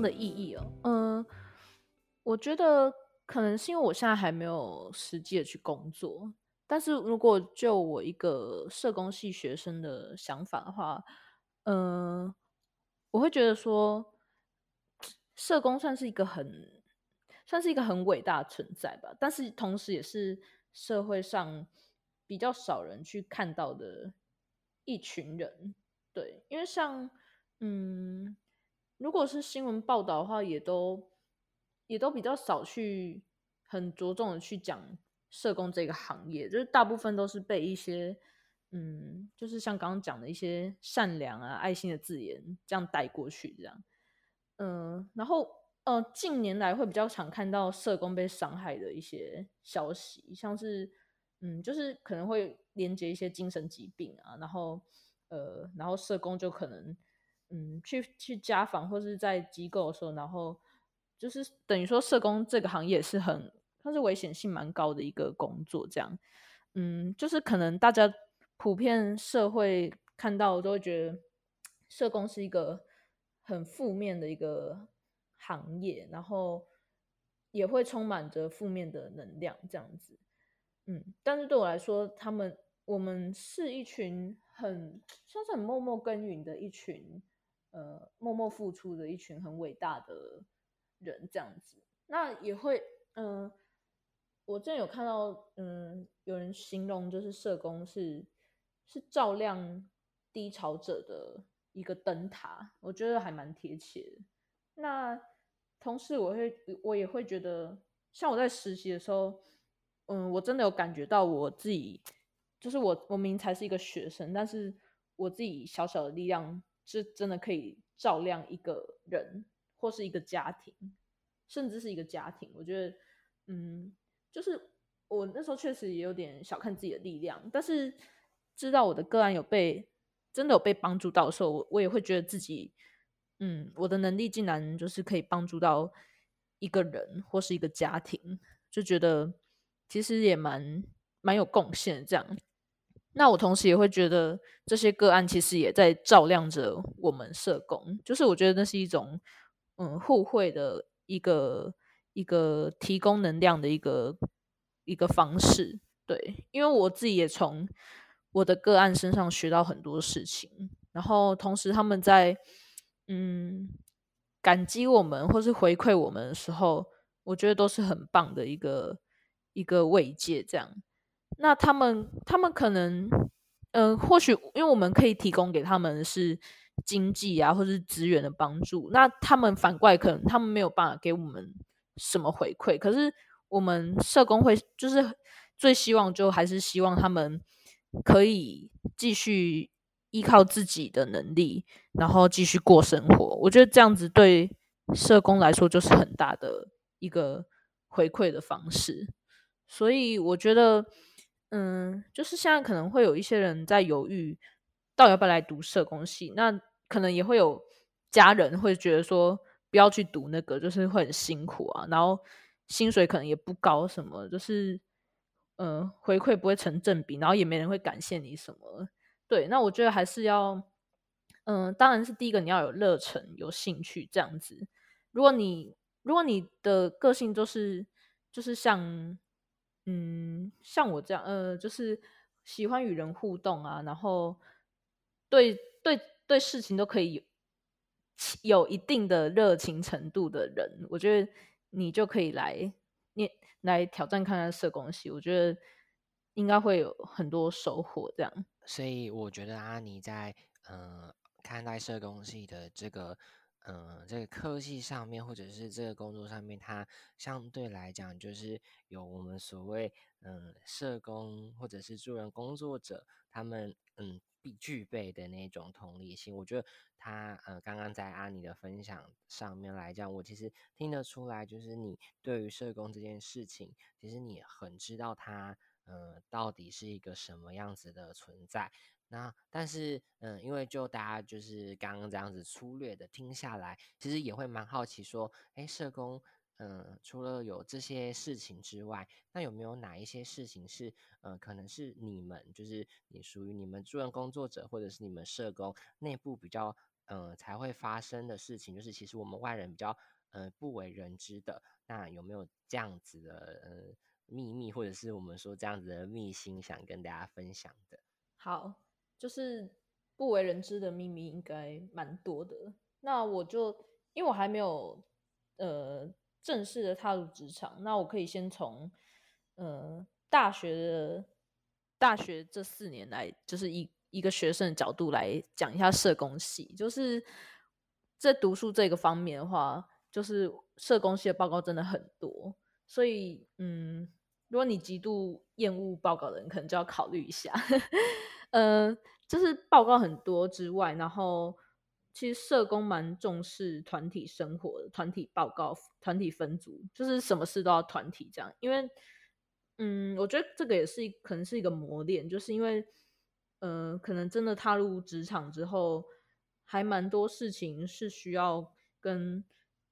的意义哦，嗯，我觉得可能是因为我现在还没有实际的去工作，但是如果就我一个社工系学生的想法的话，嗯，我会觉得说，社工算是一个很算是一个很伟大的存在吧，但是同时也是社会上比较少人去看到的一群人，对，因为像嗯。如果是新闻报道的话，也都也都比较少去很着重的去讲社工这个行业，就是大部分都是被一些嗯，就是像刚刚讲的一些善良啊、爱心的字眼这样带过去，这样。嗯，然后呃，近年来会比较常看到社工被伤害的一些消息，像是嗯，就是可能会连接一些精神疾病啊，然后呃，然后社工就可能。嗯，去去家访或是在机构的时候，然后就是等于说社工这个行业是很，它是危险性蛮高的一个工作。这样，嗯，就是可能大家普遍社会看到都会觉得社工是一个很负面的一个行业，然后也会充满着负面的能量这样子。嗯，但是对我来说，他们我们是一群很算是很默默耕耘的一群。呃，默默付出的一群很伟大的人，这样子，那也会，嗯，我之前有看到，嗯，有人形容就是社工是是照亮低潮者的一个灯塔，我觉得还蛮贴切。那同时，我会我也会觉得，像我在实习的时候，嗯，我真的有感觉到我自己，就是我我明明才是一个学生，但是我自己小小的力量。是真的可以照亮一个人，或是一个家庭，甚至是一个家庭。我觉得，嗯，就是我那时候确实也有点小看自己的力量，但是知道我的个案有被真的有被帮助到的时候，我我也会觉得自己，嗯，我的能力竟然就是可以帮助到一个人或是一个家庭，就觉得其实也蛮蛮有贡献这样。那我同时也会觉得这些个案其实也在照亮着我们社工，就是我觉得那是一种嗯互惠的一个一个提供能量的一个一个方式，对，因为我自己也从我的个案身上学到很多事情，然后同时他们在嗯感激我们或是回馈我们的时候，我觉得都是很棒的一个一个慰藉，这样。那他们，他们可能，嗯，或许因为我们可以提供给他们是经济啊，或是资源的帮助，那他们反过来可能他们没有办法给我们什么回馈。可是我们社工会就是最希望，就还是希望他们可以继续依靠自己的能力，然后继续过生活。我觉得这样子对社工来说就是很大的一个回馈的方式。所以我觉得。嗯，就是现在可能会有一些人在犹豫，到底要不要来读社工系。那可能也会有家人会觉得说，不要去读那个，就是会很辛苦啊，然后薪水可能也不高，什么就是嗯回馈不会成正比，然后也没人会感谢你什么。对，那我觉得还是要，嗯，当然是第一个你要有热忱、有兴趣这样子。如果你如果你的个性就是就是像。嗯，像我这样，呃，就是喜欢与人互动啊，然后对对对事情都可以有有一定的热情程度的人，我觉得你就可以来你来挑战看看社工系，我觉得应该会有很多收获。这样，所以我觉得啊，你在嗯看待社工系的这个。嗯，这个科技上面，或者是这个工作上面，它相对来讲就是有我们所谓嗯社工或者是助人工作者他们嗯必具备的那种同理心。我觉得他呃刚刚在阿尼的分享上面来讲，我其实听得出来，就是你对于社工这件事情，其实你很知道他呃到底是一个什么样子的存在。那但是，嗯，因为就大家就是刚刚这样子粗略的听下来，其实也会蛮好奇说，哎，社工，嗯，除了有这些事情之外，那有没有哪一些事情是，呃，可能是你们就是你属于你们助人工作者或者是你们社工内部比较嗯才会发生的事情，就是其实我们外人比较呃不为人知的。那有没有这样子的呃秘密，或者是我们说这样子的秘辛，想跟大家分享的？好，就是不为人知的秘密应该蛮多的。那我就因为我还没有呃正式的踏入职场，那我可以先从呃大学的大学这四年来，就是一一个学生的角度来讲一下社工系。就是在读书这个方面的话，就是社工系的报告真的很多，所以嗯，如果你极度厌恶报告的人，可能就要考虑一下。呃，就是报告很多之外，然后其实社工蛮重视团体生活的，团体报告、团体分组，就是什么事都要团体这样。因为，嗯，我觉得这个也是可能是一个磨练，就是因为，呃，可能真的踏入职场之后，还蛮多事情是需要跟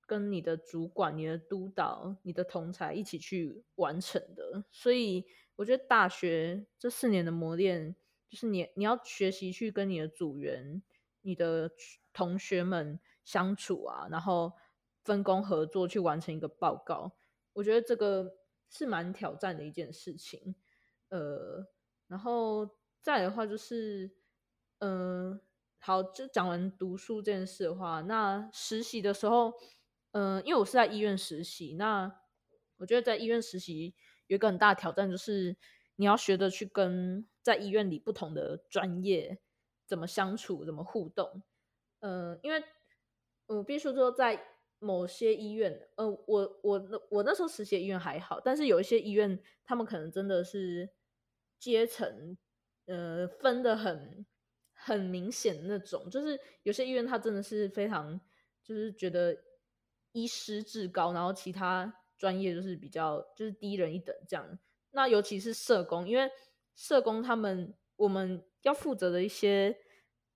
跟你的主管、你的督导、你的同才一起去完成的。所以，我觉得大学这四年的磨练。就是你，你要学习去跟你的组员、你的同学们相处啊，然后分工合作去完成一个报告。我觉得这个是蛮挑战的一件事情。呃，然后再的话就是，嗯，好，就讲完读书这件事的话，那实习的时候，嗯，因为我是在医院实习，那我觉得在医院实习有一个很大的挑战，就是你要学着去跟。在医院里，不同的专业怎么相处，怎么互动？呃，因为我必须说，在某些医院，呃，我我我那时候实习医院还好，但是有一些医院，他们可能真的是阶层，呃，分的很很明显那种。就是有些医院，他真的是非常，就是觉得医师至高，然后其他专业就是比较就是低人一等这样。那尤其是社工，因为社工他们，我们要负责的一些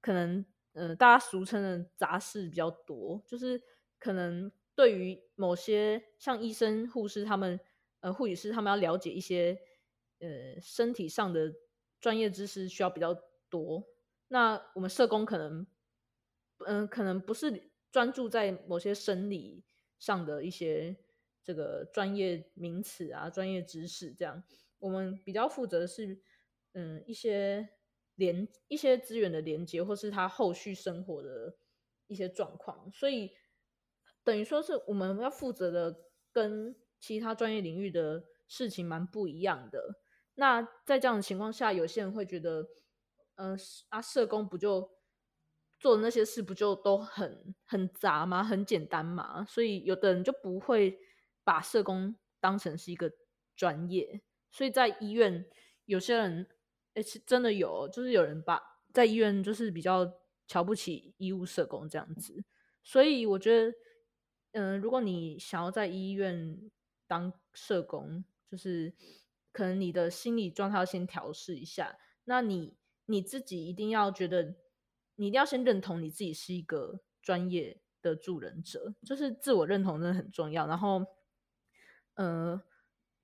可能，呃，大家俗称的杂事比较多，就是可能对于某些像医生、护士他们，呃，护理师他们要了解一些，呃，身体上的专业知识需要比较多。那我们社工可能，嗯，可能不是专注在某些生理上的一些这个专业名词啊、专业知识这样，我们比较负责的是。嗯，一些连一些资源的连接，或是他后续生活的一些状况，所以等于说是我们要负责的跟其他专业领域的事情蛮不一样的。那在这样的情况下，有些人会觉得，嗯，啊，社工不就做的那些事不就都很很杂吗？很简单嘛？所以有的人就不会把社工当成是一个专业，所以在医院有些人。是真的有，就是有人把在医院就是比较瞧不起医务社工这样子，所以我觉得，嗯，如果你想要在医院当社工，就是可能你的心理状态要先调试一下。那你你自己一定要觉得，你一定要先认同你自己是一个专业的助人者，就是自我认同真的很重要。然后，呃，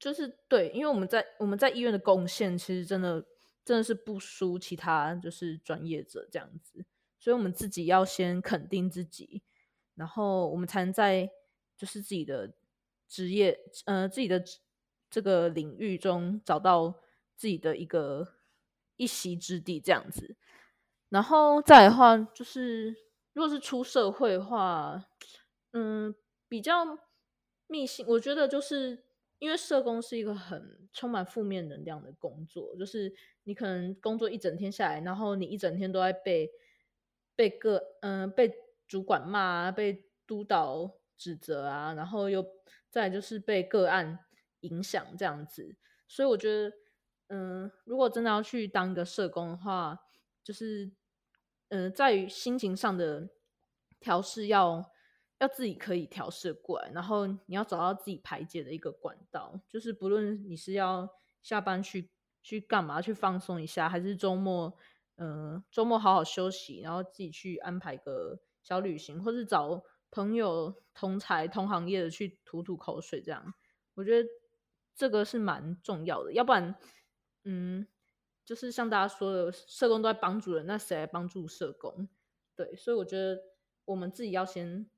就是对，因为我们在我们在医院的贡献，其实真的。真的是不输其他就是专业者这样子，所以我们自己要先肯定自己，然后我们才能在就是自己的职业呃自己的这个领域中找到自己的一个一席之地这样子。然后再的话，就是如果是出社会的话，嗯，比较密信，我觉得就是。因为社工是一个很充满负面能量的工作，就是你可能工作一整天下来，然后你一整天都在被被个嗯被主管骂、被督导指责啊，然后又再就是被个案影响这样子。所以我觉得，嗯，如果真的要去当一个社工的话，就是嗯，在于心情上的调试要。要自己可以调试过来，然后你要找到自己排解的一个管道，就是不论你是要下班去去干嘛，去放松一下，还是周末，嗯，周末好好休息，然后自己去安排个小旅行，或是找朋友同才同行业的去吐吐口水，这样，我觉得这个是蛮重要的。要不然，嗯，就是像大家说的，社工都在帮助人，那谁来帮助社工？对，所以我觉得我们自己要先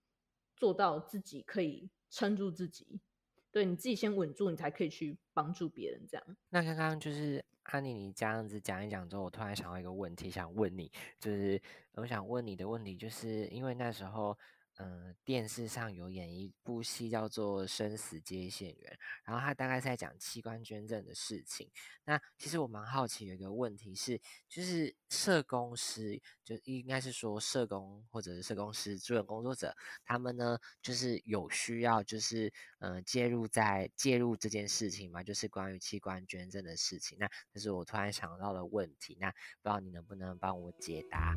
做到自己可以撑住自己，对你自己先稳住，你才可以去帮助别人。这样。那刚刚就是安妮，你这样子讲一讲之后，我突然想到一个问题，想问你，就是我想问你的问题，就是因为那时候。嗯，电视上有演一部戏叫做《生死接线员》，然后他大概是在讲器官捐赠的事情。那其实我蛮好奇，有一个问题是，就是社工师，就应该是说社工或者是社工师、助人工作者，他们呢，就是有需要，就是嗯，介入在介入这件事情嘛，就是关于器官捐赠的事情。那这是我突然想到的问题，那不知道你能不能帮我解答？